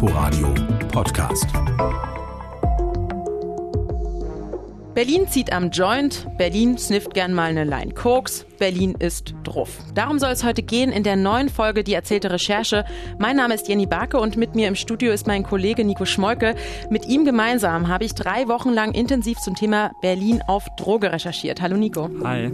Inforadio Podcast. Berlin zieht am Joint, Berlin snifft gern mal eine Line Koks, Berlin ist druff. Darum soll es heute gehen in der neuen Folge Die erzählte Recherche. Mein Name ist Jenny Barke und mit mir im Studio ist mein Kollege Nico Schmolke. Mit ihm gemeinsam habe ich drei Wochen lang intensiv zum Thema Berlin auf Droge recherchiert. Hallo Nico. Hi.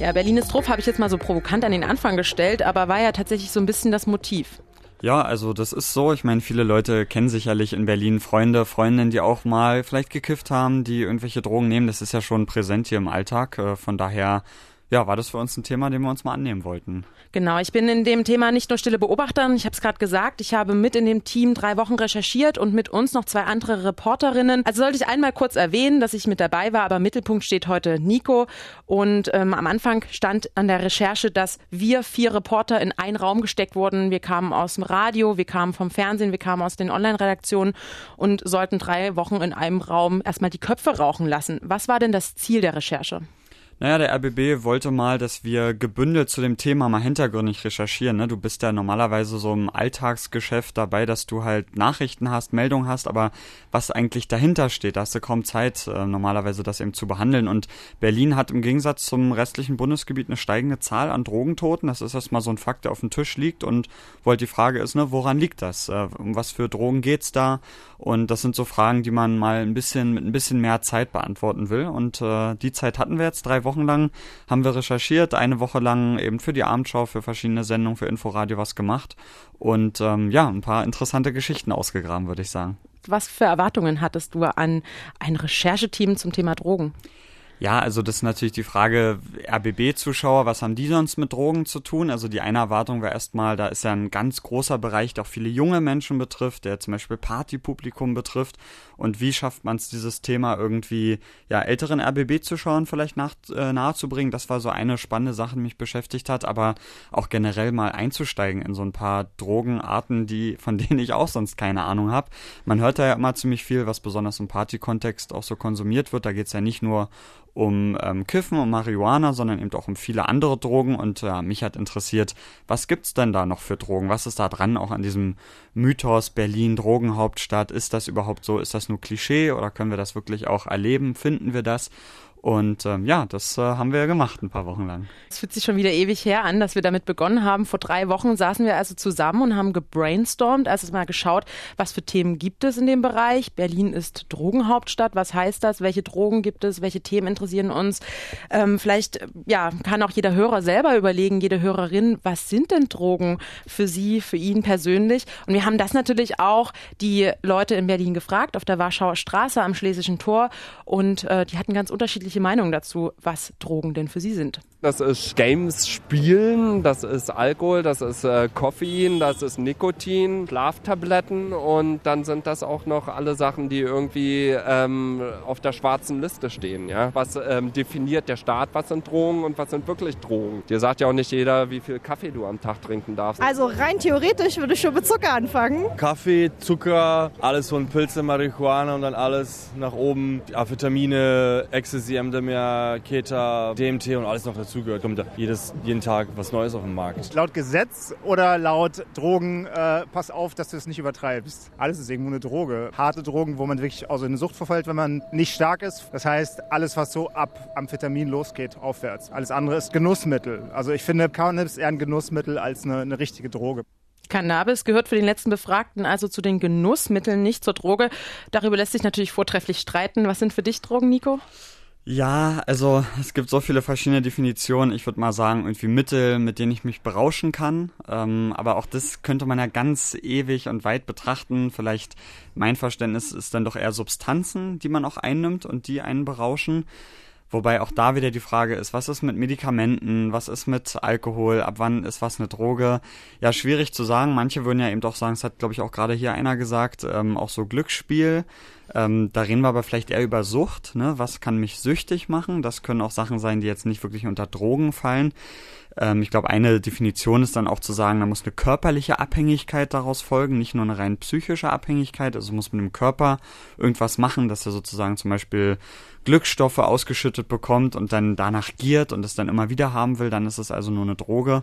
Ja, ist drauf, habe ich jetzt mal so provokant an den Anfang gestellt, aber war ja tatsächlich so ein bisschen das Motiv. Ja, also das ist so. Ich meine, viele Leute kennen sicherlich in Berlin Freunde, Freundinnen, die auch mal vielleicht gekifft haben, die irgendwelche Drogen nehmen. Das ist ja schon präsent hier im Alltag. Äh, von daher ja, war das für uns ein Thema, dem wir uns mal annehmen wollten. Genau, ich bin in dem Thema nicht nur stille Beobachterin, ich habe es gerade gesagt, ich habe mit in dem Team drei Wochen recherchiert und mit uns noch zwei andere Reporterinnen. Also sollte ich einmal kurz erwähnen, dass ich mit dabei war, aber im Mittelpunkt steht heute Nico und ähm, am Anfang stand an der Recherche, dass wir vier Reporter in einen Raum gesteckt wurden. Wir kamen aus dem Radio, wir kamen vom Fernsehen, wir kamen aus den Online-Redaktionen und sollten drei Wochen in einem Raum erstmal die Köpfe rauchen lassen. Was war denn das Ziel der Recherche? Naja, der RBB wollte mal, dass wir gebündelt zu dem Thema mal hintergründig recherchieren. Ne? Du bist ja normalerweise so im Alltagsgeschäft dabei, dass du halt Nachrichten hast, Meldungen hast, aber was eigentlich dahinter steht, da hast du kaum Zeit, äh, normalerweise das eben zu behandeln. Und Berlin hat im Gegensatz zum restlichen Bundesgebiet eine steigende Zahl an Drogentoten. Das ist erstmal so ein Fakt, der auf dem Tisch liegt. Und wo halt die Frage ist, ne, woran liegt das? Äh, um was für Drogen geht's da? Und das sind so Fragen, die man mal ein bisschen mit ein bisschen mehr Zeit beantworten will. Und äh, die Zeit hatten wir jetzt drei Wochen Wochen lang haben wir recherchiert, eine Woche lang eben für die Abendschau, für verschiedene Sendungen, für Inforadio was gemacht und ähm, ja, ein paar interessante Geschichten ausgegraben, würde ich sagen. Was für Erwartungen hattest du an ein Rechercheteam zum Thema Drogen? Ja, also das ist natürlich die Frage, RBB-Zuschauer, was haben die sonst mit Drogen zu tun? Also die eine Erwartung war erstmal, da ist ja ein ganz großer Bereich, der auch viele junge Menschen betrifft, der zum Beispiel Partypublikum betrifft. Und wie schafft man es, dieses Thema irgendwie ja älteren RBB-Zuschauern vielleicht nach, äh, nahezubringen? Das war so eine spannende Sache, die mich beschäftigt hat, aber auch generell mal einzusteigen in so ein paar Drogenarten, die von denen ich auch sonst keine Ahnung habe. Man hört da ja immer ziemlich viel, was besonders im Partykontext auch so konsumiert wird. Da geht's ja nicht nur um ähm, Kiffen und Marihuana, sondern eben auch um viele andere Drogen. Und äh, mich hat interessiert, was gibt's denn da noch für Drogen? Was ist da dran, auch an diesem Mythos Berlin Drogenhauptstadt? Ist das überhaupt so? Ist das nur Klischee oder können wir das wirklich auch erleben? Finden wir das? Und ähm, ja, das äh, haben wir ja gemacht ein paar Wochen lang. Es fühlt sich schon wieder ewig her an, dass wir damit begonnen haben. Vor drei Wochen saßen wir also zusammen und haben gebrainstormt, also mal geschaut, was für Themen gibt es in dem Bereich. Berlin ist Drogenhauptstadt. Was heißt das? Welche Drogen gibt es? Welche Themen interessieren uns? Ähm, vielleicht ja, kann auch jeder Hörer selber überlegen, jede Hörerin, was sind denn Drogen für sie, für ihn persönlich? Und wir haben das natürlich auch die Leute in Berlin gefragt, auf der Warschauer Straße am Schlesischen Tor. Und äh, die hatten ganz unterschiedliche unterschiedliche Meinungen dazu, was Drogen denn für sie sind. Das ist Games spielen, das ist Alkohol, das ist äh, Koffein, das ist Nikotin, Schlaftabletten und dann sind das auch noch alle Sachen, die irgendwie ähm, auf der schwarzen Liste stehen. Ja? Was ähm, definiert der Staat, was sind Drogen und was sind wirklich Drogen? Dir sagt ja auch nicht jeder, wie viel Kaffee du am Tag trinken darfst. Also rein theoretisch würde ich schon mit Zucker anfangen. Kaffee, Zucker, alles von Pilze, Marihuana und dann alles nach oben. Amphetamine, Ecstasy, MDMA, Keta, DMT und alles noch dazu dazugehört, kommt jedes, jeden Tag was Neues auf den Markt. Laut Gesetz oder laut Drogen, äh, pass auf, dass du es nicht übertreibst. Alles ist irgendwo eine Droge. Harte Drogen, wo man wirklich auch so in eine Sucht verfällt, wenn man nicht stark ist. Das heißt, alles, was so ab Amphetamin losgeht, aufwärts. Alles andere ist Genussmittel. Also ich finde, Cannabis ist eher ein Genussmittel als eine, eine richtige Droge. Cannabis gehört für den letzten Befragten also zu den Genussmitteln, nicht zur Droge. Darüber lässt sich natürlich vortrefflich streiten. Was sind für dich Drogen, Nico? Ja, also es gibt so viele verschiedene Definitionen. Ich würde mal sagen, irgendwie Mittel, mit denen ich mich berauschen kann. Ähm, aber auch das könnte man ja ganz ewig und weit betrachten. Vielleicht mein Verständnis ist dann doch eher Substanzen, die man auch einnimmt und die einen berauschen. Wobei auch da wieder die Frage ist, was ist mit Medikamenten, was ist mit Alkohol, ab wann ist was eine Droge? Ja, schwierig zu sagen. Manche würden ja eben doch sagen, es hat, glaube ich, auch gerade hier einer gesagt, ähm, auch so Glücksspiel Ähm, da reden wir aber vielleicht eher über Sucht. Ne? Was kann mich süchtig machen? Das können auch Sachen sein, die jetzt nicht wirklich unter Drogen fallen. Ähm, ich glaube, eine Definition ist dann auch zu sagen, da muss eine körperliche Abhängigkeit daraus folgen, nicht nur eine rein psychische Abhängigkeit. Also muss mit dem Körper irgendwas machen, dass er sozusagen zum Beispiel Glückstoffe ausgeschüttet bekommt und dann danach giert und es dann immer wieder haben will, dann ist es also nur eine Droge.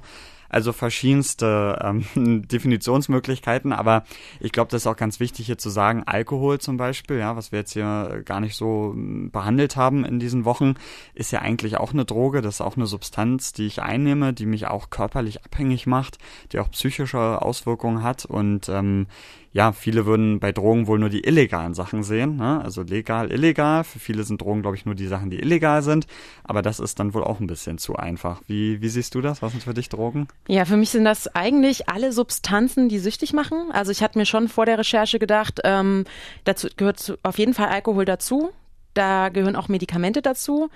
Also verschiedenste ähm, Definitionsmöglichkeiten, aber ich glaube, das ist auch ganz wichtig hier zu sagen, Alkohol zum Beispiel, ja, was wir jetzt hier gar nicht so hm, behandelt haben in diesen Wochen, ist ja eigentlich auch eine Droge, das ist auch eine Substanz, die ich einnehme, die mich auch körperlich abhängig macht, die auch psychische Auswirkungen hat. Und ähm, ja, viele würden bei Drogen wohl nur die illegalen Sachen sehen, ne? also legal, illegal. Für viele sind Drogen, glaube ich, nur die Sachen, die illegal sind. Aber das ist dann wohl auch ein bisschen zu einfach. Wie, wie siehst du das? Was sind für dich Drogen? Ja, für mich sind das eigentlich alle Substanzen, die süchtig machen. Also ich hatte mir schon vor der Recherche gedacht, ähm, dazu gehört auf jeden Fall Alkohol dazu. Da gehören auch Medikamente dazu.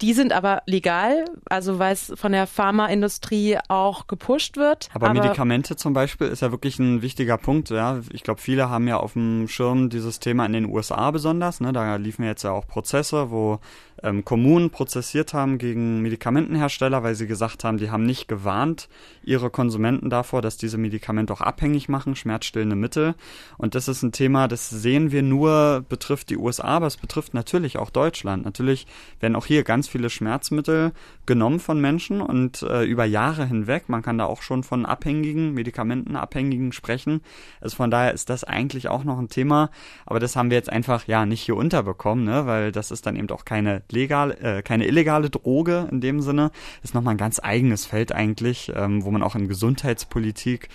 Die sind aber legal, also weil es von der Pharmaindustrie auch gepusht wird. Aber, aber, Medikamente zum Beispiel ist ja wirklich ein wichtiger Punkt. Ja, ich glaube, viele haben ja auf dem Schirm dieses Thema in den USA besonders. Ne? Da liefen jetzt ja auch Prozesse, wo ähm, Kommunen prozessiert haben gegen Medikamentenhersteller, weil sie gesagt haben, die haben nicht gewarnt ihre Konsumenten davor, dass diese Medikamente auch abhängig machen, schmerzstillende Mittel. Und das ist ein Thema, das sehen wir nur, betrifft die USA, aber es betrifft natürlich auch Deutschland. Natürlich werden auch hier ganz viele Schmerzmittel genommen von Menschen und äh, über Jahre hinweg. Man kann da auch schon von Abhängigen, Medikamentenabhängigen sprechen. Also von daher ist das eigentlich auch noch ein Thema, aber das haben wir jetzt einfach ja nicht hier unterbekommen, ne? weil das ist dann eben auch keine legal, äh, keine illegale Droge in dem Sinne. Ist nochmal ein ganz eigenes Feld eigentlich, ähm, wo man auch in Gesundheitspolitik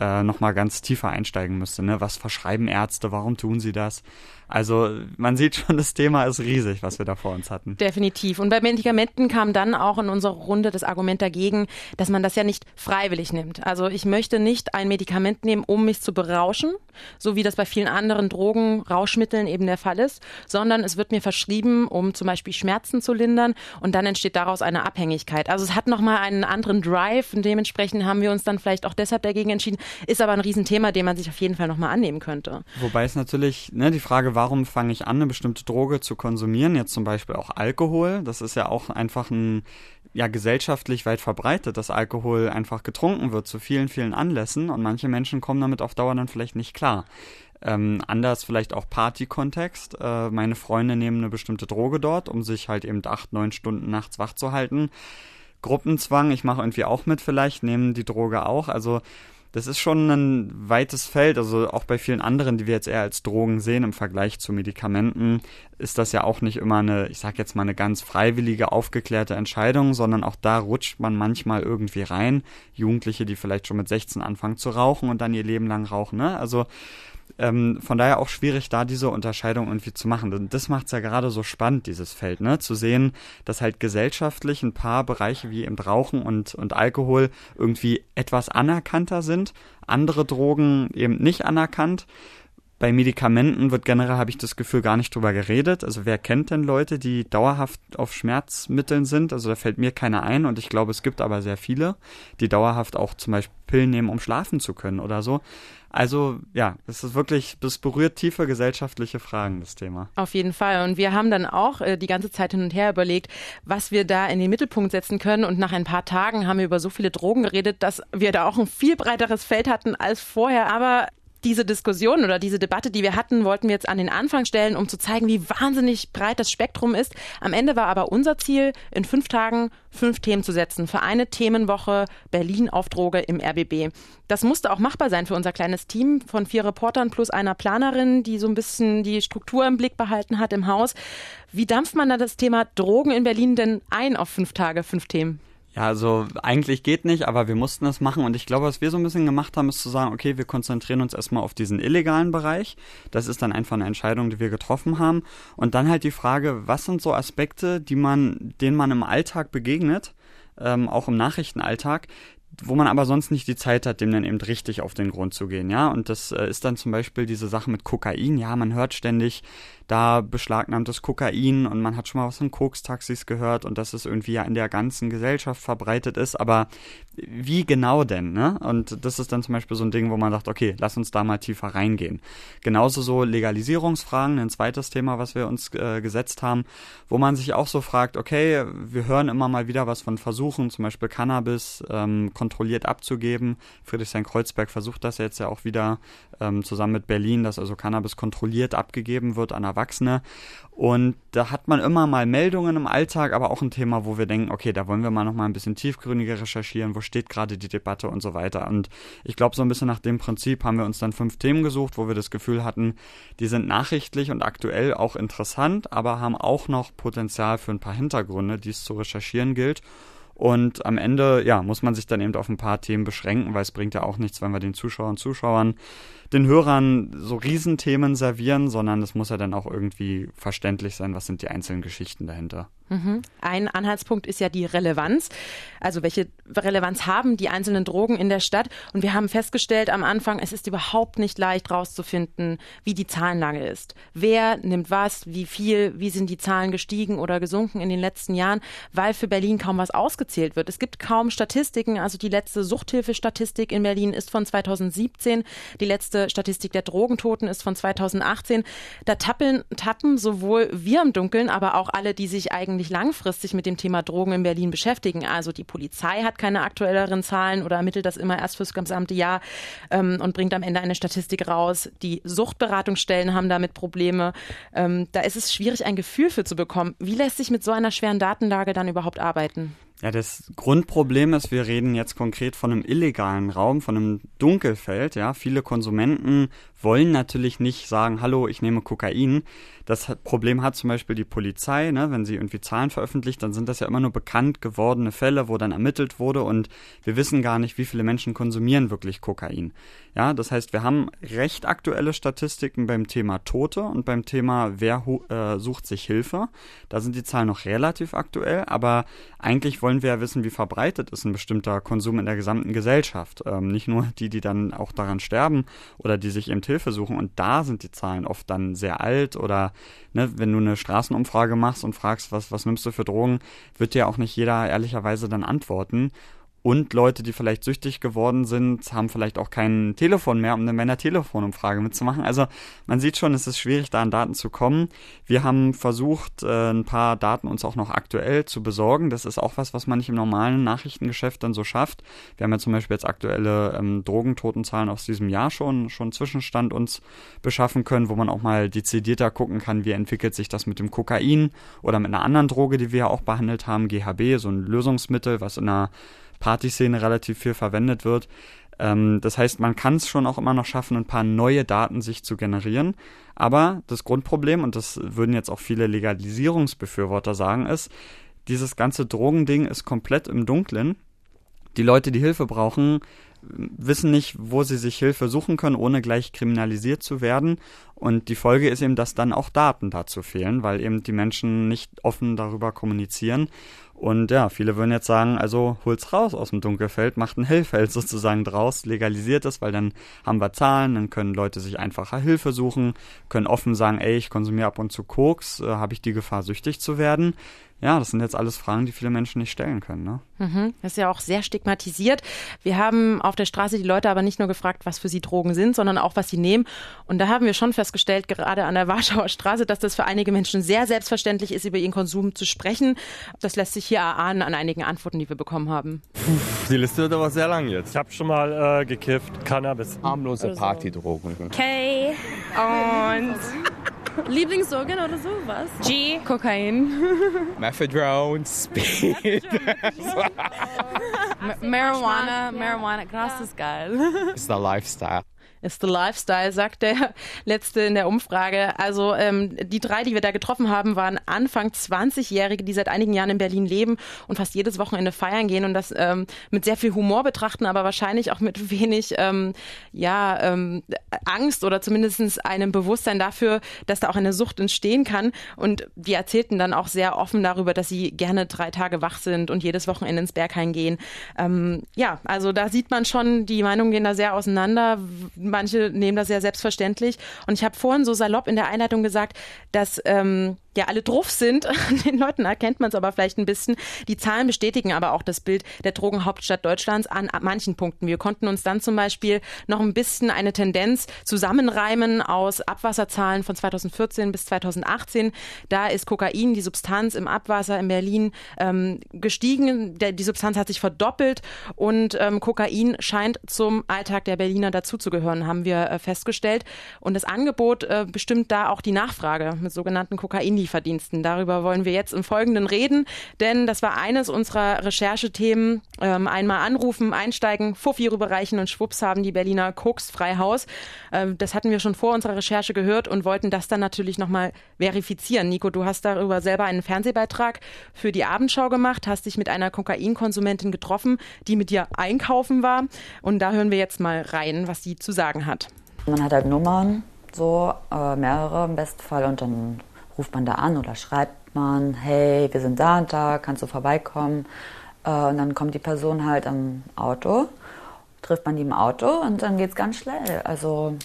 äh, nochmal ganz tiefer einsteigen müsste. Ne? Was verschreiben Ärzte? Warum tun sie das? Also man sieht schon, das Thema ist riesig, was wir da vor uns hatten. Definitiv. Und bei Medikamenten kam dann auch in unserer Runde das Argument dagegen, dass man das ja nicht freiwillig nimmt. Also ich möchte nicht ein Medikament nehmen, um mich zu berauschen, so wie das bei vielen anderen Drogen, Rauschmitteln eben der Fall ist, sondern es wird mir verschrieben, um zum Beispiel Schmerzen zu lindern und dann entsteht daraus eine Abhängigkeit. Also es hat nochmal einen anderen Drive und dementsprechend haben wir uns dann vielleicht auch deshalb dagegen entschieden. Ist aber ein Riesenthema, dem man sich auf jeden Fall nochmal annehmen könnte. Wobei es natürlich, ne, die Frage, warum fange ich an, eine bestimmte Droge zu konsumieren, jetzt zum Beispiel auch Alkohol, das ist ja auch einfach ein, ja, gesellschaftlich weit verbreitet, dass Alkohol einfach getrunken wird zu vielen, vielen Anlässen und manche Menschen kommen damit auf Dauer dann vielleicht nicht klar. Ähm, anders vielleicht auch Party-Kontext. Äh, meine Freunde nehmen eine bestimmte Droge dort, um sich halt eben acht, neun Stunden nachts wach zu halten. Gruppenzwang, ich mache irgendwie auch mit vielleicht, nehmen die Droge auch. Also das ist schon ein weites Feld. Also auch bei vielen anderen, die wir jetzt eher als Drogen sehen im Vergleich zu Medikamenten, ist das ja auch nicht immer eine, ich sag jetzt mal, eine ganz freiwillige, aufgeklärte Entscheidung, sondern auch da rutscht man manchmal irgendwie rein. Jugendliche, die vielleicht schon mit 16 anfangen zu rauchen und dann ihr Leben lang rauchen. Ne? Also ähm, von daher auch schwierig, da diese Unterscheidung irgendwie zu machen. Und das macht es ja gerade so spannend, dieses Feld, ne? Zu sehen, dass halt gesellschaftlich ein paar Bereiche wie eben Rauchen und, und Alkohol irgendwie etwas anerkannter sind, andere Drogen eben nicht anerkannt. Bei Medikamenten wird generell, habe ich das Gefühl, gar nicht drüber geredet. Also wer kennt denn Leute, die dauerhaft auf Schmerzmitteln sind? Also da fällt mir keiner ein und ich glaube, es gibt aber sehr viele, die dauerhaft auch zum Beispiel Pillen nehmen, um schlafen zu können oder so. Also ja, es ist wirklich, das berührt tiefe gesellschaftliche Fragen, das Thema. Auf jeden Fall. Und wir haben dann auch äh, die ganze Zeit hin und her überlegt, was wir da in den Mittelpunkt setzen können. Und nach ein paar Tagen haben wir über so viele Drogen geredet, dass wir da auch ein viel breiteres Feld hatten als vorher. Aber diese Diskussion oder diese Debatte, die wir hatten, wollten wir jetzt an den Anfang stellen, um zu zeigen, wie wahnsinnig breit das Spektrum ist. Am Ende war aber unser Ziel, in fünf Tagen fünf Themen zu setzen für eine Themenwoche Berlin auf Droge im RBB. Das musste auch machbar sein für unser kleines Team von vier Reportern plus einer Planerin, die so ein bisschen die Struktur im Blick behalten hat im Haus. Wie dampft man da das Thema Drogen in Berlin denn ein auf fünf Tage, fünf Themen? Ja, also eigentlich geht nicht, aber wir mussten es machen und ich glaube, was wir so ein bisschen gemacht haben, ist zu sagen, okay, wir konzentrieren uns erstmal auf diesen illegalen Bereich. Das ist dann einfach eine Entscheidung, die wir getroffen haben. Und dann halt die Frage, was sind so Aspekte, die man, denen man im Alltag begegnet, ähm, auch im Nachrichtenalltag, wo man aber sonst nicht die Zeit hat, dem dann eben richtig auf den Grund zu gehen, ja. Und das äh, ist dann zum Beispiel diese Sache mit Kokain, ja, man hört ständig, da beschlagnahmtes Kokain und man hat schon mal was von Koks-Taxis gehört und dass es irgendwie ja in der ganzen Gesellschaft verbreitet ist, aber wie genau denn, ne? Und das ist dann zum Beispiel so ein Ding, wo man sagt, okay, lass uns da mal tiefer reingehen. Genauso so Legalisierungsfragen, ein zweites Thema, was wir uns äh, gesetzt haben, wo man sich auch so fragt, okay, wir hören immer mal wieder was von Versuchen, zum Beispiel Cannabis ähm, kontrolliert abzugeben. Friedrichshain-Kreuzberg versucht das jetzt ja auch wieder ähm, zusammen mit Berlin, dass also Cannabis kontrolliert abgegeben wird an Erwachsene. Und da hat man immer mal Meldungen im Alltag, aber auch ein Thema, wo wir denken, okay, da wollen wir mal noch mal ein bisschen tiefgründiger recherchieren, wo steht gerade die Debatte und so weiter. Und ich glaube, so ein bisschen nach dem Prinzip haben wir uns dann fünf Themen gesucht, wo wir das Gefühl hatten, die sind nachrichtlich und aktuell auch interessant, aber haben auch noch Potenzial für ein paar Hintergründe, die es zu recherchieren gilt. Und am Ende, ja, muss man sich dann eben auf ein paar Themen beschränken, weil es bringt ja auch nichts, wenn wir den Zuschauern Zuschauern den Hörern so Riesenthemen servieren, sondern es muss ja dann auch irgendwie verständlich sein, was sind die einzelnen Geschichten dahinter. Mhm. Ein Anhaltspunkt ist ja die Relevanz. Also welche Relevanz haben die einzelnen Drogen in der Stadt? Und wir haben festgestellt am Anfang, es ist überhaupt nicht leicht herauszufinden, wie die Zahlenlage ist. Wer nimmt was, wie viel, wie sind die Zahlen gestiegen oder gesunken in den letzten Jahren, weil für Berlin kaum was ausgezählt wird. Es gibt kaum Statistiken. Also die letzte Suchthilfestatistik in Berlin ist von 2017. Die letzte Statistik der Drogentoten ist von 2018. Da tappeln, tappen sowohl wir im Dunkeln, aber auch alle, die sich eigentlich eigentlich langfristig mit dem Thema Drogen in Berlin beschäftigen. Also die Polizei hat keine aktuelleren Zahlen oder ermittelt das immer erst fürs gesamte Jahr ähm, und bringt am Ende eine Statistik raus. Die Suchtberatungsstellen haben damit Probleme. Ähm, da ist es schwierig, ein Gefühl für zu bekommen. Wie lässt sich mit so einer schweren Datenlage dann überhaupt arbeiten? Ja, das Grundproblem ist, wir reden jetzt konkret von einem illegalen Raum, von einem Dunkelfeld. Ja, viele Konsumenten wollen natürlich nicht sagen, hallo, ich nehme Kokain. Das Problem hat zum Beispiel die Polizei, ne? wenn sie irgendwie Zahlen veröffentlicht, dann sind das ja immer nur bekannt gewordene Fälle, wo dann ermittelt wurde und wir wissen gar nicht, wie viele Menschen konsumieren wirklich Kokain. Ja, das heißt, wir haben recht aktuelle Statistiken beim Thema Tote und beim Thema, wer äh, sucht sich Hilfe. Da sind die Zahlen noch relativ aktuell, aber eigentlich wollen wir ja wissen, wie verbreitet ist ein bestimmter Konsum in der gesamten Gesellschaft. Ähm, nicht nur die, die dann auch daran sterben oder die sich eben Hilfe suchen. Und da sind die Zahlen oft dann sehr alt oder ne, wenn du eine Straßenumfrage machst und fragst, was, was nimmst du für Drogen, wird dir auch nicht jeder ehrlicherweise dann antworten. Und Leute, die vielleicht süchtig geworden sind, haben vielleicht auch kein Telefon mehr, um eine Männer-Telefonumfrage mitzumachen. Also man sieht schon, es ist schwierig, da an Daten zu kommen. Wir haben versucht, äh, ein paar Daten uns auch noch aktuell zu besorgen. Das ist auch was, was man nicht im normalen Nachrichtengeschäft dann so schafft. Wir haben ja zum Beispiel jetzt aktuelle ähm, Drogentotenzahlen aus diesem Jahr schon, schon Zwischenstand uns beschaffen können, wo man auch mal dezidierter gucken kann, wie entwickelt sich das mit dem Kokain oder mit einer anderen Droge, die wir ja auch behandelt haben, GHB, so ein Lösungsmittel, was in einer Partyszene relativ viel verwendet wird. Ähm, das heißt, man kann es schon auch immer noch schaffen, ein paar neue Daten sich zu generieren. Aber das Grundproblem, und das würden jetzt auch viele Legalisierungsbefürworter sagen, ist, dieses ganze Drogending ist komplett im Dunklen. Die Leute, die Hilfe brauchen, wissen nicht, wo sie sich Hilfe suchen können, ohne gleich kriminalisiert zu werden. Und die Folge ist eben, dass dann auch Daten dazu fehlen, weil eben die Menschen nicht offen darüber kommunizieren. Und ja, viele würden jetzt sagen, also holt's raus aus dem Dunkelfeld, macht ein Hellfeld sozusagen draus, legalisiert es, weil dann haben wir Zahlen, dann können Leute sich einfacher Hilfe suchen, können offen sagen, ey, ich konsumiere ab und zu Koks, äh, habe ich die Gefahr, süchtig zu werden? Ja, das sind jetzt alles Fragen, die viele Menschen nicht stellen können. Ne? Mhm. Das ist ja auch sehr stigmatisiert. Wir haben auf der Straße die Leute aber nicht nur gefragt, was für sie Drogen sind, sondern auch, was sie nehmen. Und da haben wir schon festgestellt, gerade an der Warschauer Straße, dass das für einige Menschen sehr selbstverständlich ist, über ihren Konsum zu sprechen. Das lässt sich hier erahnen an einigen Antworten, die wir bekommen haben. Die Liste wird aber sehr lang jetzt. Ich habe schon mal äh, gekifft, Cannabis. Harmlose also. Partydrogen. K und Lieblingsdrogen oder so, was? G, Kokain. Methadone, Speed. Marijuana, Marijuana, Gras ist geil. It's the lifestyle. Ist the lifestyle, sagt der letzte in der Umfrage. Also ähm, die drei, die wir da getroffen haben, waren Anfang 20-Jährige, die seit einigen Jahren in Berlin leben und fast jedes Wochenende feiern gehen und das ähm, mit sehr viel Humor betrachten, aber wahrscheinlich auch mit wenig ähm, ja, ähm, Angst oder zumindest einem Bewusstsein dafür, dass da auch eine Sucht entstehen kann. Und die erzählten dann auch sehr offen darüber, dass sie gerne drei Tage wach sind und jedes Wochenende ins Berghain gehen. Ähm, ja, also da sieht man schon, die Meinungen gehen da sehr auseinander manche nehmen das sehr selbstverständlich. Und ich habe vorhin so salopp in der Einleitung gesagt, dass ähm, ja alle drauf sind. An den Leuten erkennt man es aber vielleicht ein bisschen. Die Zahlen bestätigen aber auch das Bild der Drogenhauptstadt Deutschlands an manchen Punkten. Wir konnten uns dann zum Beispiel noch ein bisschen eine Tendenz zusammenreimen aus Abwasserzahlen von 2014 bis 2018. Da ist Kokain, die Substanz im Abwasser in Berlin, ähm, gestiegen. Der, die Substanz hat sich verdoppelt und ähm, Kokain scheint zum Alltag der Berliner dazuzugehören, haben wir äh, festgestellt. Und das Angebot äh, bestimmt da auch die Nachfrage mit sogenannten Kokain Lieferdiensten. Darüber wollen wir jetzt im Folgenden reden, denn das war eines unserer Recherchethemen. Ähm, einmal anrufen, einsteigen, Fuffi rüberreichen und schwupps haben die Berliner Koks frei Haus. Ähm, das hatten wir schon vor unserer Recherche gehört und wollten das dann natürlich nochmal verifizieren. Nico, du hast darüber selber einen Fernsehbeitrag für die Abendschau gemacht, hast dich mit einer Kokainkonsumentin getroffen, die mit dir einkaufen war. Und da hören wir jetzt mal rein, was sie zu sagen hat. Man hat halt Nummern, so äh, mehrere im besten Fall und dann ruft man da an oder schreibt man, hey, wir sind da und da, kannst du vorbeikommen? Äh, und dann kommt die Person halt am Auto, trifft man die im Auto und dann geht es ganz schnell. Also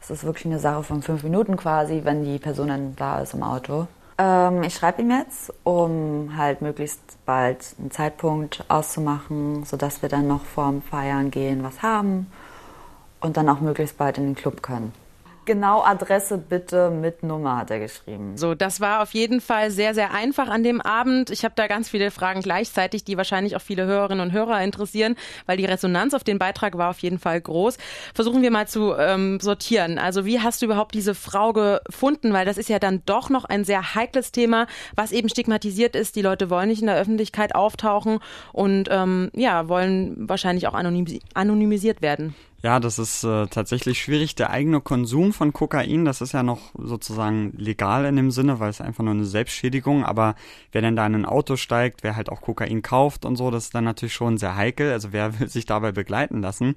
es ist wirklich eine Sache von fünf Minuten quasi, wenn die Person dann da ist im Auto. Ähm, ich schreibe ihm jetzt, um halt möglichst bald einen Zeitpunkt auszumachen, sodass wir dann noch vorm Feiern gehen was haben und dann auch möglichst bald in den Club können genau Adresse bitte mit Nummer, hat er geschrieben. So, das war auf jeden Fall sehr, sehr einfach an dem Abend. Ich habe da ganz viele Fragen gleichzeitig, die wahrscheinlich auch viele Hörerinnen und Hörer interessieren, weil die Resonanz auf den Beitrag war auf jeden Fall groß. Versuchen wir mal zu ähm, sortieren. Also wie hast du überhaupt diese Frau gefunden? Weil das ist ja dann doch noch ein sehr heikles Thema, was eben stigmatisiert ist. Die Leute wollen nicht in der Öffentlichkeit auftauchen und ähm, ja, wollen wahrscheinlich auch anonymisiert werden. Ja, das ist äh, tatsächlich schwierig. Der eigene Konsum von Kokain, das ist ja noch sozusagen legal in dem Sinne, weil es einfach nur eine Selbstschädigung. Aber wer denn da in ein Auto steigt, wer halt auch Kokain kauft und so, das ist dann natürlich schon sehr heikel. Also wer will sich dabei begleiten lassen?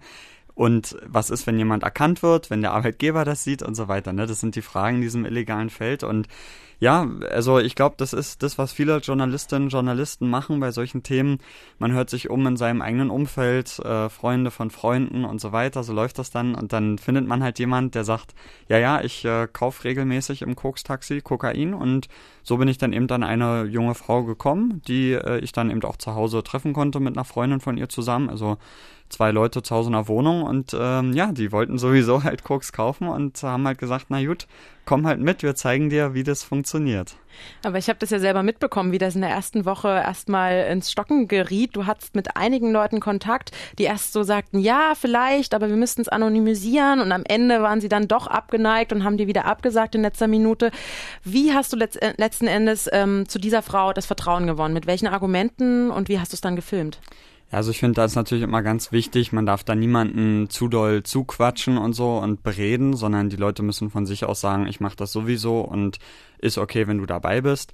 Und was ist, wenn jemand erkannt wird, wenn der Arbeitgeber das sieht und so weiter? Ne? Das sind die Fragen in diesem illegalen Feld. Und ja, also ich glaube, das ist das, was viele Journalistinnen und Journalisten machen bei solchen Themen. Man hört sich um in seinem eigenen Umfeld, äh, Freunde von Freunden und so weiter. So läuft das dann. Und dann findet man halt jemand, der sagt, ja, ja, ich äh, kaufe regelmäßig im Koks-Taxi Kokain. Und so bin ich dann eben an eine junge Frau gekommen, die äh, ich dann eben auch zu Hause treffen konnte mit einer Freundin von ihr zusammen. Also zwei Leute zu Hause in der Wohnung und ähm, ja, die wollten sowieso halt Koks kaufen und haben halt gesagt, na gut, komm halt mit, wir zeigen dir, wie das funktioniert. Aber ich habe das ja selber mitbekommen, wie das in der ersten Woche erstmal ins Stocken geriet. Du hattest mit einigen Leuten Kontakt, die erst so sagten, ja, vielleicht, aber wir müssten es anonymisieren und am Ende waren sie dann doch abgeneigt und haben dir wieder abgesagt in letzter Minute. Wie hast du letzt, äh, letzten Endes ähm, zu dieser Frau das Vertrauen gewonnen? Mit welchen Argumenten und wie hast du es dann gefilmt? Also ich finde, das ist natürlich immer ganz wichtig. Man darf da niemanden zu doll zuquatschen und so und bereden, sondern die Leute müssen von sich aus sagen, ich mache das sowieso und ist okay, wenn du dabei bist.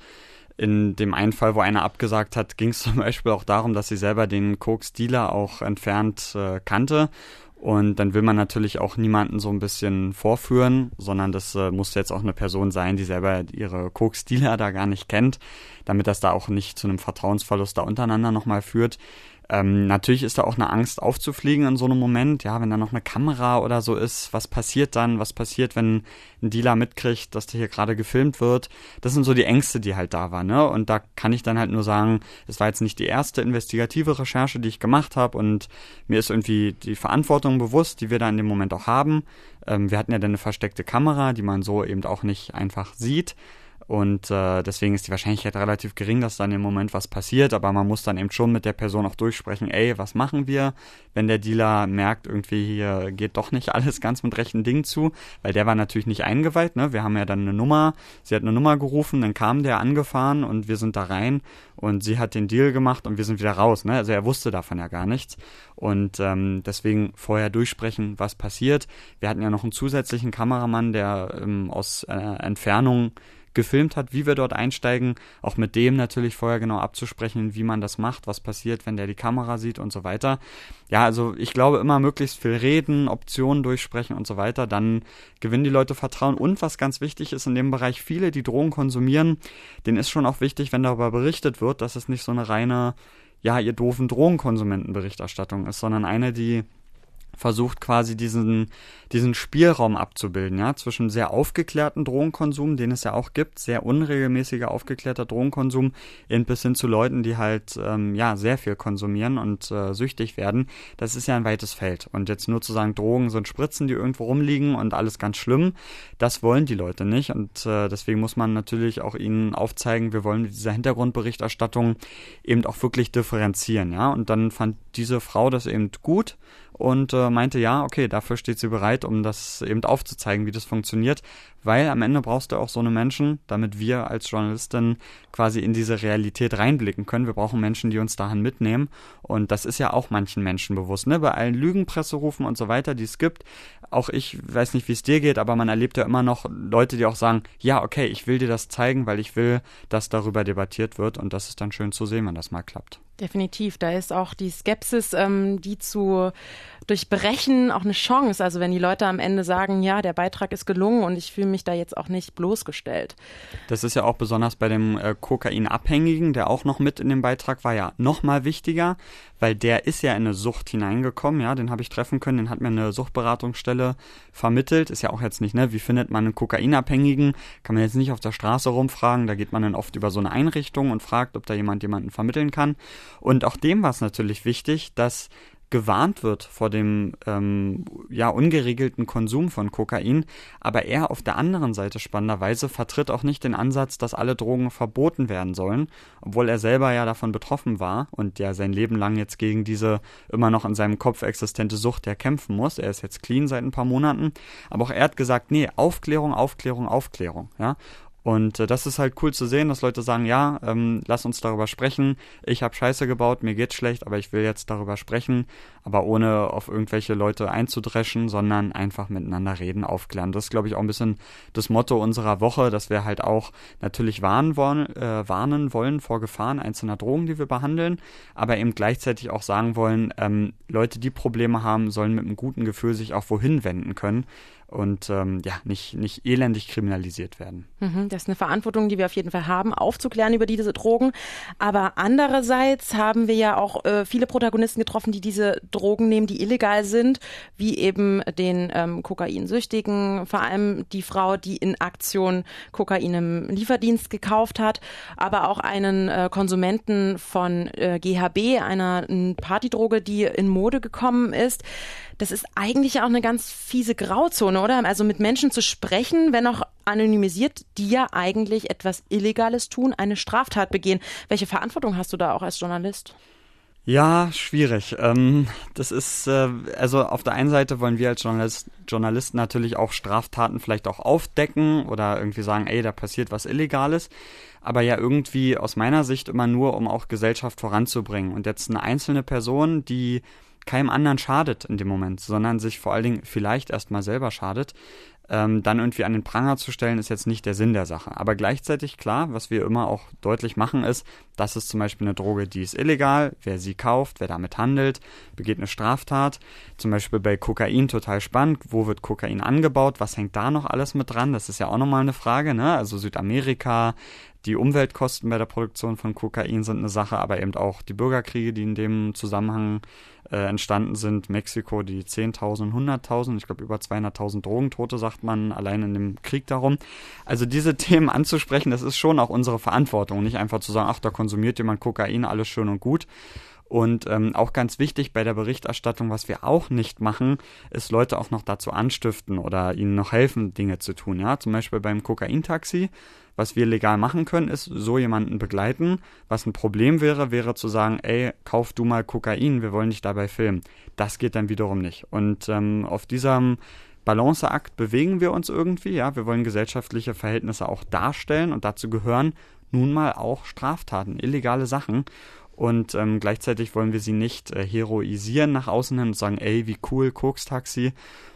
In dem einen Fall, wo einer abgesagt hat, ging es zum Beispiel auch darum, dass sie selber den Koks-Dealer auch entfernt äh, kannte. Und dann will man natürlich auch niemanden so ein bisschen vorführen, sondern das äh, muss jetzt auch eine Person sein, die selber ihre Koks-Dealer da gar nicht kennt, damit das da auch nicht zu einem Vertrauensverlust da untereinander nochmal führt. Ähm, natürlich ist da auch eine Angst aufzufliegen in so einem Moment, ja, wenn da noch eine Kamera oder so ist, was passiert dann, was passiert, wenn ein Dealer mitkriegt, dass der hier gerade gefilmt wird. Das sind so die Ängste, die halt da waren, ne? Und da kann ich dann halt nur sagen, es war jetzt nicht die erste investigative Recherche, die ich gemacht habe und mir ist irgendwie die Verantwortung bewusst, die wir da in dem Moment auch haben. Ähm, wir hatten ja dann eine versteckte Kamera, die man so eben auch nicht einfach sieht. Und äh, deswegen ist die Wahrscheinlichkeit relativ gering, dass dann im Moment was passiert. Aber man muss dann eben schon mit der Person auch durchsprechen, ey, was machen wir, wenn der Dealer merkt, irgendwie hier geht doch nicht alles ganz mit rechten Dingen zu, weil der war natürlich nicht eingeweiht. Ne? Wir haben ja dann eine Nummer, sie hat eine Nummer gerufen, dann kam der angefahren und wir sind da rein und sie hat den Deal gemacht und wir sind wieder raus. Ne? Also er wusste davon ja gar nichts. Und ähm, deswegen vorher durchsprechen, was passiert. Wir hatten ja noch einen zusätzlichen Kameramann, der ähm, aus äh, Entfernung gefilmt hat, wie wir dort einsteigen, auch mit dem natürlich vorher genau abzusprechen, wie man das macht, was passiert, wenn der die Kamera sieht und so weiter. Ja, also ich glaube immer möglichst viel reden, Optionen durchsprechen und so weiter, dann gewinnen die Leute Vertrauen und was ganz wichtig ist in dem Bereich, viele, die Drogen konsumieren, denen ist schon auch wichtig, wenn darüber berichtet wird, dass es nicht so eine reine ja, ihr doofen Drogenkonsumentenberichterstattung ist, sondern eine, die versucht quasi diesen, diesen Spielraum abzubilden, ja, zwischen sehr aufgeklärten Drogenkonsum, den es ja auch gibt, sehr unregelmäßiger aufgeklärter Drogenkonsum, bis hin zu Leuten, die halt, ähm, ja, sehr viel konsumieren und äh, süchtig werden. Das ist ja ein weites Feld. Und jetzt nur zu sagen, Drogen sind Spritzen, die irgendwo rumliegen und alles ganz schlimm, das wollen die Leute nicht. Und äh, deswegen muss man natürlich auch ihnen aufzeigen, wir wollen mit dieser Hintergrundberichterstattung eben auch wirklich differenzieren, ja. Und dann fand diese Frau das eben gut und äh, meinte, ja, okay, dafür steht sie bereit, um das eben aufzuzeigen, wie das funktioniert, weil am Ende brauchst du auch so eine Menschen, damit wir als Journalistin quasi in diese Realität reinblicken können. Wir brauchen Menschen, die uns dahin mitnehmen und das ist ja auch manchen Menschen bewusst, ne? Bei allen Lügenpresserufen und so weiter, die es gibt, auch ich weiß nicht, wie es dir geht, aber man erlebt ja immer noch Leute, die auch sagen, ja, okay, ich will dir das zeigen, weil ich will, dass darüber debattiert wird und das ist dann schön zu sehen, wenn das mal klappt. Definitiv. Da ist auch die Skepsis, ähm, die zu durchbrechen, auch eine Chance. Also wenn die Leute am Ende sagen, ja, der Beitrag ist gelungen und ich fühle mich da jetzt auch nicht bloßgestellt. Das ist ja auch besonders bei dem äh, Kokainabhängigen, der auch noch mit in dem Beitrag war, ja noch mal wichtiger, weil der ist ja in eine Sucht hineingekommen, ja, den habe ich treffen können, den hat mir eine Suchtberatungsstelle vermittelt, ist ja auch jetzt nicht, ne, wie findet man einen Kokainabhängigen, kann man jetzt nicht auf der Straße rumfragen, da geht man dann oft über so eine Einrichtung und fragt, ob da jemand jemanden vermitteln kann und auch dem war es natürlich wichtig, dass gewarnt wird vor dem ähm, ja ungeregelten Konsum von Kokain, aber er auf der anderen Seite spannenderweise vertritt auch nicht den Ansatz, dass alle Drogen verboten werden sollen, obwohl er selber ja davon betroffen war und ja sein Leben lang jetzt gegen diese immer noch in seinem Kopf existente Sucht ja kämpfen muss. Er ist jetzt clean seit ein paar Monaten, aber auch er hat gesagt, nee, Aufklärung, Aufklärung, Aufklärung, ja. Und äh, das ist halt cool zu sehen, dass Leute sagen, ja, ähm, lass uns darüber sprechen. Ich habe Scheiße gebaut, mir geht's schlecht, aber ich will jetzt darüber sprechen, aber ohne auf irgendwelche Leute einzudreschen, sondern einfach miteinander reden, aufklären. Das ist, glaube ich, auch ein bisschen das Motto unserer Woche, dass wir halt auch natürlich warnen wollen, äh, warnen wollen vor Gefahren einzelner Drogen, die wir behandeln, aber eben gleichzeitig auch sagen wollen, ähm, Leute, die Probleme haben, sollen mit einem guten Gefühl sich auch wohin wenden können und ähm, ja, nicht, nicht elendig kriminalisiert werden. Mhm, das ist eine Verantwortung, die wir auf jeden Fall haben, aufzuklären über diese Drogen. Aber andererseits haben wir ja auch äh, viele Protagonisten getroffen, die diese Drogen nehmen, die illegal sind, wie eben den ähm, Kokainsüchtigen, vor allem die Frau, die in Aktion Kokain im Lieferdienst gekauft hat, aber auch einen äh, Konsumenten von äh, GHB, einer Partydroge, die in Mode gekommen ist das ist eigentlich auch eine ganz fiese Grauzone, oder? Also mit Menschen zu sprechen, wenn auch anonymisiert, die ja eigentlich etwas Illegales tun, eine Straftat begehen. Welche Verantwortung hast du da auch als Journalist? Ja, schwierig. Ähm, das ist, äh, also auf der einen Seite wollen wir als Journalist, Journalisten natürlich auch Straftaten vielleicht auch aufdecken oder irgendwie sagen, ey, da passiert was Illegales. Aber ja irgendwie aus meiner Sicht immer nur, um auch Gesellschaft voranzubringen. Und jetzt eine einzelne Person, die keinem anderen schadet in dem Moment, sondern sich vor allen Dingen vielleicht erstmal selber schadet, ähm, dann irgendwie an den Pranger zu stellen, ist jetzt nicht der Sinn der Sache. Aber gleichzeitig klar, was wir immer auch deutlich machen, ist, das ist zum Beispiel eine Droge, die ist illegal. Wer sie kauft, wer damit handelt, begeht eine Straftat. Zum Beispiel bei Kokain total spannend. Wo wird Kokain angebaut? Was hängt da noch alles mit dran? Das ist ja auch nochmal eine Frage, ne? Also Südamerika, die Umweltkosten bei der Produktion von Kokain sind eine Sache, aber eben auch die Bürgerkriege, die in dem Zusammenhang äh, entstanden sind. Mexiko, die 10.000, 100.000, ich glaube über 200.000 Drogentote, sagt man allein in dem Krieg darum? Also diese Themen anzusprechen, das ist schon auch unsere Verantwortung, nicht einfach zu sagen, ach, da konsumiert jemand Kokain, alles schön und gut. Und ähm, auch ganz wichtig bei der Berichterstattung, was wir auch nicht machen, ist Leute auch noch dazu anstiften oder ihnen noch helfen, Dinge zu tun. Ja, zum Beispiel beim Kokaintaxi. Was wir legal machen können, ist so jemanden begleiten. Was ein Problem wäre, wäre zu sagen, ey, kauf du mal Kokain, wir wollen dich dabei filmen. Das geht dann wiederum nicht. Und ähm, auf diesem Balanceakt bewegen wir uns irgendwie. Ja, wir wollen gesellschaftliche Verhältnisse auch darstellen und dazu gehören nun mal auch Straftaten, illegale Sachen und ähm, gleichzeitig wollen wir sie nicht äh, heroisieren nach außen hin und sagen, ey, wie cool, Koks-Taxi.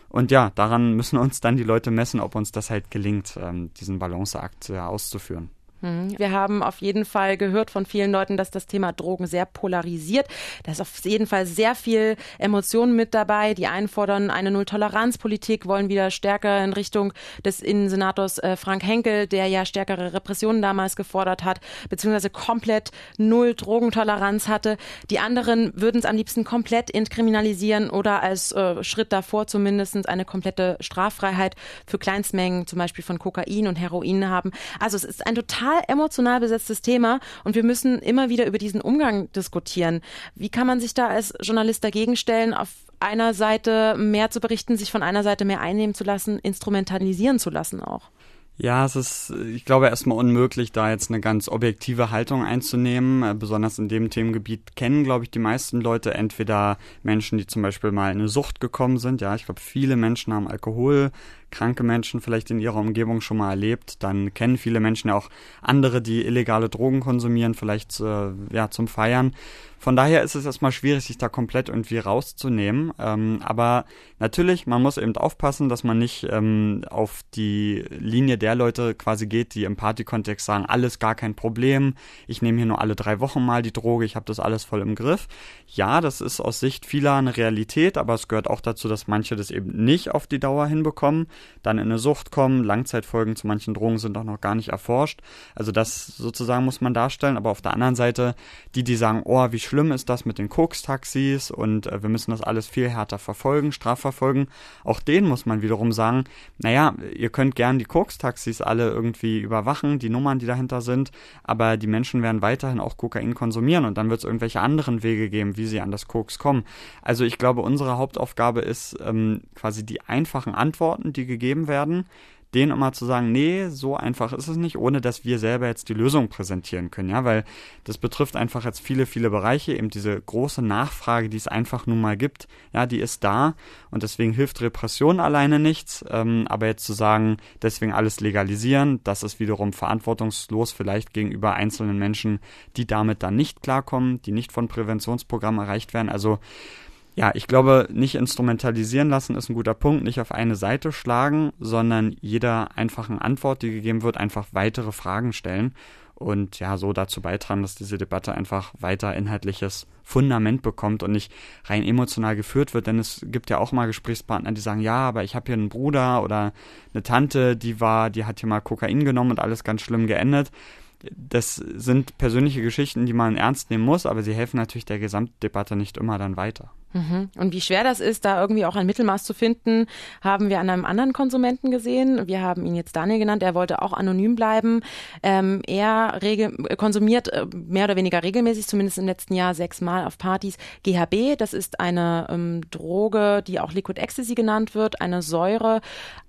Und ja, daran müssen uns dann die Leute messen, ob uns das halt gelingt, ähm, diesen Balanceakt äh, auszuführen. Mhm. Wir haben auf jeden Fall gehört von vielen Leuten, dass das Thema Drogen sehr polarisiert. Da ist auf jeden Fall sehr viel Emotionen mit dabei. Die einen fordern eine Null-Toleranz-Politik, wollen wieder stärker in Richtung des Innensenators äh, Frank Henkel, der ja stärkere Repressionen damals gefordert hat, beziehungsweise komplett Null Drogentoleranz hatte. Die anderen würden es am liebsten komplett entkriminalisieren oder als äh, Schritt davor zumindest eine komplette Straffreiheit für Kleinstmengen, zum Beispiel von Kokain und Heroin haben. Also es ist ein total total emotional besetztes Thema und wir müssen immer wieder über diesen Umgang diskutieren. Wie kann man sich da als Journalist dagegen stellen, auf einer Seite mehr zu berichten, sich von einer Seite mehr einnehmen zu lassen, instrumentalisieren zu lassen auch? Ja, es ist, ich glaube, erstmal unmöglich, da jetzt eine ganz objektive Haltung einzunehmen. Äh, besonders in dem Themengebiet kennen, glaube ich, die meisten Leute entweder Menschen, die zum Beispiel mal in eine Sucht gekommen sind. Ja, ich glaube, viele Menschen haben Alkohol kranke Menschen vielleicht in ihrer Umgebung schon mal erlebt, dann kennen viele Menschen ja auch andere, die illegale Drogen konsumieren, vielleicht äh, ja zum Feiern. Von daher ist es erstmal schwierig, sich da komplett irgendwie rauszunehmen. Ähm, aber natürlich, man muss eben aufpassen, dass man nicht ähm, auf die Linie der Leute quasi geht, die im Partykontext sagen, alles gar kein Problem, ich nehme hier nur alle drei Wochen mal die Droge, ich habe das alles voll im Griff. Ja, das ist aus Sicht vieler eine Realität, aber es gehört auch dazu, dass manche das eben nicht auf die Dauer hinbekommen dann in eine Sucht kommen. Langzeitfolgen zu manchen Drogen sind auch noch gar nicht erforscht. Also das sozusagen muss man darstellen. Aber auf der anderen Seite, die, die sagen, oh, wie schlimm ist das mit den Koks-Taxis und äh, wir müssen das alles viel härter verfolgen, strafverfolgen, auch denen muss man wiederum sagen, naja, ihr könnt gern die Koks-Taxis alle irgendwie überwachen, die Nummern, die dahinter sind, aber die Menschen werden weiterhin auch Kokain konsumieren und dann wird es irgendwelche anderen Wege geben, wie sie an das Koks kommen. Also ich glaube, unsere Hauptaufgabe ist ähm, quasi die einfachen Antworten, die gegeben werden, denen immer zu sagen, nee, so einfach ist es nicht, ohne dass wir selber jetzt die Lösung präsentieren können, ja, weil das betrifft einfach jetzt viele, viele Bereiche, eben diese große Nachfrage, die es einfach nun mal gibt, ja, die ist da und deswegen hilft Repression alleine nichts, ähm, aber jetzt zu sagen, deswegen alles legalisieren, das ist wiederum verantwortungslos vielleicht gegenüber einzelnen Menschen, die damit dann nicht klarkommen, die nicht von Präventionsprogrammen erreicht werden, also ja, ich glaube, nicht instrumentalisieren lassen ist ein guter Punkt, nicht auf eine Seite schlagen, sondern jeder einfachen Antwort, die gegeben wird, einfach weitere Fragen stellen und ja, so dazu beitragen, dass diese Debatte einfach weiter inhaltliches Fundament bekommt und nicht rein emotional geführt wird, denn es gibt ja auch mal Gesprächspartner, die sagen, ja, aber ich habe hier einen Bruder oder eine Tante, die war, die hat hier mal Kokain genommen und alles ganz schlimm geendet das sind persönliche Geschichten, die man ernst nehmen muss, aber sie helfen natürlich der Gesamtdebatte nicht immer dann weiter. Mhm. Und wie schwer das ist, da irgendwie auch ein Mittelmaß zu finden, haben wir an einem anderen Konsumenten gesehen. Wir haben ihn jetzt Daniel genannt. Er wollte auch anonym bleiben. Ähm, er konsumiert äh, mehr oder weniger regelmäßig, zumindest im letzten Jahr sechsmal auf Partys, GHB. Das ist eine ähm, Droge, die auch Liquid Ecstasy genannt wird, eine Säure.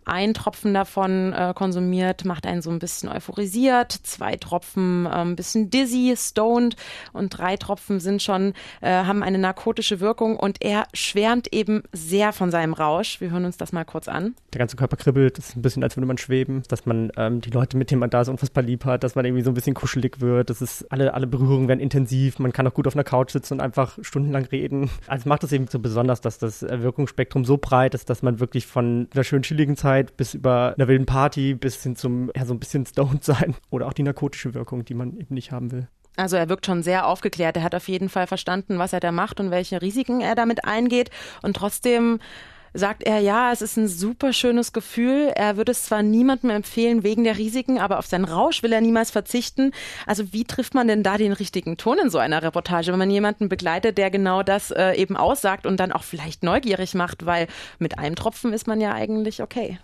Ein Tropfen davon äh, konsumiert, macht einen so ein bisschen euphorisiert. Zwei Tropfen äh, ein bisschen dizzy, stoned und drei Tropfen sind schon, äh, haben eine narkotische Wirkung und und er schwärmt eben sehr von seinem Rausch. Wir hören uns das mal kurz an. Der ganze Körper kribbelt, das ist ein bisschen, als würde man schweben, dass man ähm, die Leute, mit denen man da so unfassbar lieb hat, dass man irgendwie so ein bisschen kuschelig wird, das ist, alle, alle Berührungen werden intensiv, man kann auch gut auf einer Couch sitzen und einfach stundenlang reden. Also macht das eben so besonders, dass das Wirkungsspektrum so breit ist, dass man wirklich von einer schönen chilligen Zeit bis über einer wilden Party bis hin zum, ja, so ein bisschen stoned sein oder auch die narkotische Wirkung, die man eben nicht haben will. Also er wirkt schon sehr aufgeklärt. Er hat auf jeden Fall verstanden, was er da macht und welche Risiken er damit eingeht. Und trotzdem sagt er, ja, es ist ein super schönes Gefühl. Er würde es zwar niemandem empfehlen wegen der Risiken, aber auf seinen Rausch will er niemals verzichten. Also wie trifft man denn da den richtigen Ton in so einer Reportage, wenn man jemanden begleitet, der genau das äh, eben aussagt und dann auch vielleicht neugierig macht, weil mit einem Tropfen ist man ja eigentlich okay.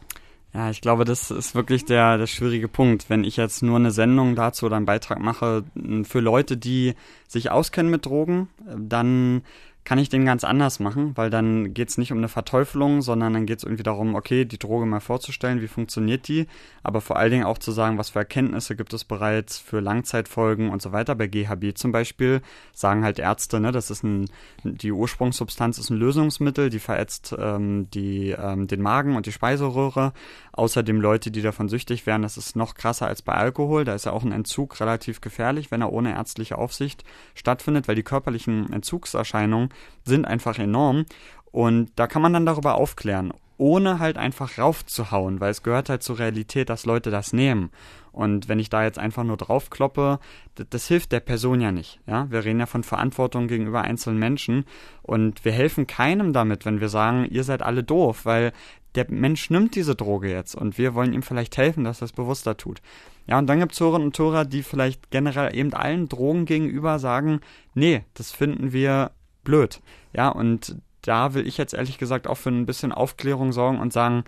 Ja, ich glaube, das ist wirklich der, der schwierige Punkt. Wenn ich jetzt nur eine Sendung dazu oder einen Beitrag mache für Leute, die sich auskennen mit Drogen, dann kann ich den ganz anders machen, weil dann geht es nicht um eine Verteufelung, sondern dann geht es irgendwie darum, okay, die Droge mal vorzustellen, wie funktioniert die, aber vor allen Dingen auch zu sagen, was für Erkenntnisse gibt es bereits für Langzeitfolgen und so weiter. Bei GHB zum Beispiel sagen halt Ärzte, ne, das ist ein, die Ursprungssubstanz ist ein Lösungsmittel, die verätzt ähm, die, ähm, den Magen und die Speiseröhre. Außerdem Leute, die davon süchtig werden, das ist noch krasser als bei Alkohol. Da ist ja auch ein Entzug relativ gefährlich, wenn er ohne ärztliche Aufsicht stattfindet, weil die körperlichen Entzugserscheinungen sind einfach enorm. Und da kann man dann darüber aufklären, ohne halt einfach raufzuhauen, weil es gehört halt zur Realität, dass Leute das nehmen. Und wenn ich da jetzt einfach nur draufkloppe, das, das hilft der Person ja nicht. Ja, wir reden ja von Verantwortung gegenüber einzelnen Menschen und wir helfen keinem damit, wenn wir sagen, ihr seid alle doof, weil der Mensch nimmt diese Droge jetzt und wir wollen ihm vielleicht helfen, dass er es bewusster tut. Ja, und dann gibt es Hörerinnen und Hörer, die vielleicht generell eben allen Drogen gegenüber sagen, nee, das finden wir blöd. Ja, und da will ich jetzt ehrlich gesagt auch für ein bisschen Aufklärung sorgen und sagen,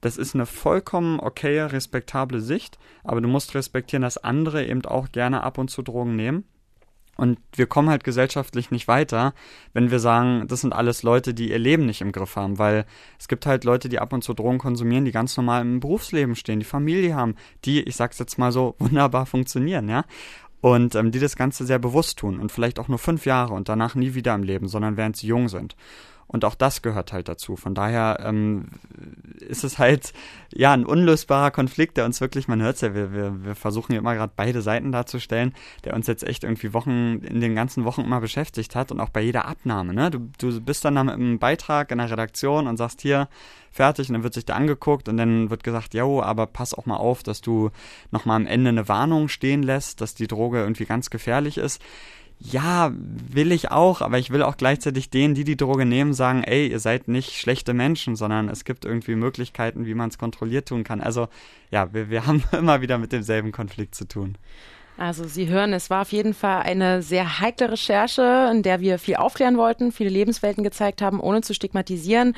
das ist eine vollkommen okaye, respektable Sicht, aber du musst respektieren, dass andere eben auch gerne ab und zu Drogen nehmen. Und wir kommen halt gesellschaftlich nicht weiter, wenn wir sagen, das sind alles Leute, die ihr Leben nicht im Griff haben, weil es gibt halt Leute, die ab und zu Drogen konsumieren, die ganz normal im Berufsleben stehen, die Familie haben, die, ich sag's jetzt mal so, wunderbar funktionieren, ja und ähm, die das Ganze sehr bewusst tun und vielleicht auch nur fünf Jahre und danach nie wieder im Leben, sondern während sie jung sind. Und auch das gehört halt dazu. Von daher ähm, ist es halt ja ein unlösbarer Konflikt, der uns wirklich, man hört es ja, wir, wir, wir versuchen ja immer gerade beide Seiten darzustellen, der uns jetzt echt irgendwie Wochen, in den ganzen Wochen immer beschäftigt hat und auch bei jeder Abnahme. Ne? Du, du bist dann mit einem Beitrag in der Redaktion und sagst hier, fertig und dann wird sich da angeguckt und dann wird gesagt, jo, aber pass auch mal auf, dass du nochmal am Ende eine Warnung stehen lässt, dass die Droge irgendwie ganz gefährlich ist ja, will ich auch, aber ich will auch gleichzeitig denen, die die Droge nehmen, sagen, ey, ihr seid nicht schlechte Menschen, sondern es gibt irgendwie Möglichkeiten, wie man es kontrolliert tun kann. Also ja, wir, wir haben immer wieder mit demselben Konflikt zu tun. Also Sie hören, es war auf jeden Fall eine sehr heikle Recherche, in der wir viel aufklären wollten, viele Lebenswelten gezeigt haben, ohne zu stigmatisieren.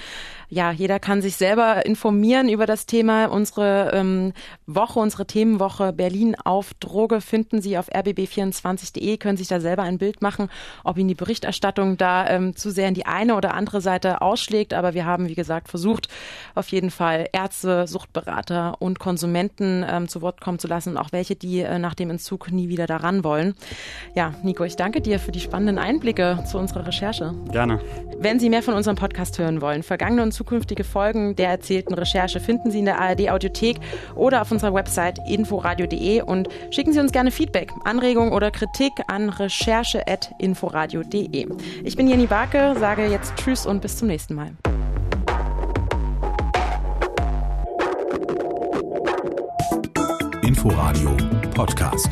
Ja, jeder kann sich selber informieren über das Thema. Unsere ähm, Woche, unsere Themenwoche Berlin auf Droge finden Sie auf rbb24.de, können sich da selber ein Bild machen, ob Ihnen die Berichterstattung da ähm, zu sehr in die eine oder andere Seite ausschlägt. Aber wir haben, wie gesagt, versucht, auf jeden Fall Ärzte, Suchtberater und Konsumenten ähm, zu Wort kommen zu lassen, auch welche, die äh, nach dem Entzug nie wieder daran wollen. Ja, Nico, ich danke dir für die spannenden Einblicke zu unserer Recherche. Gerne. Wenn Sie mehr von unserem Podcast hören wollen, vergangene und zukünftige Folgen der erzählten Recherche finden Sie in der ARD Audiothek oder auf unserer Website inforadio.de und schicken Sie uns gerne Feedback, Anregungen oder Kritik an recherche.inforadio.de. Ich bin Jenny Barke, sage jetzt Tschüss und bis zum nächsten Mal. Inforadio Podcast.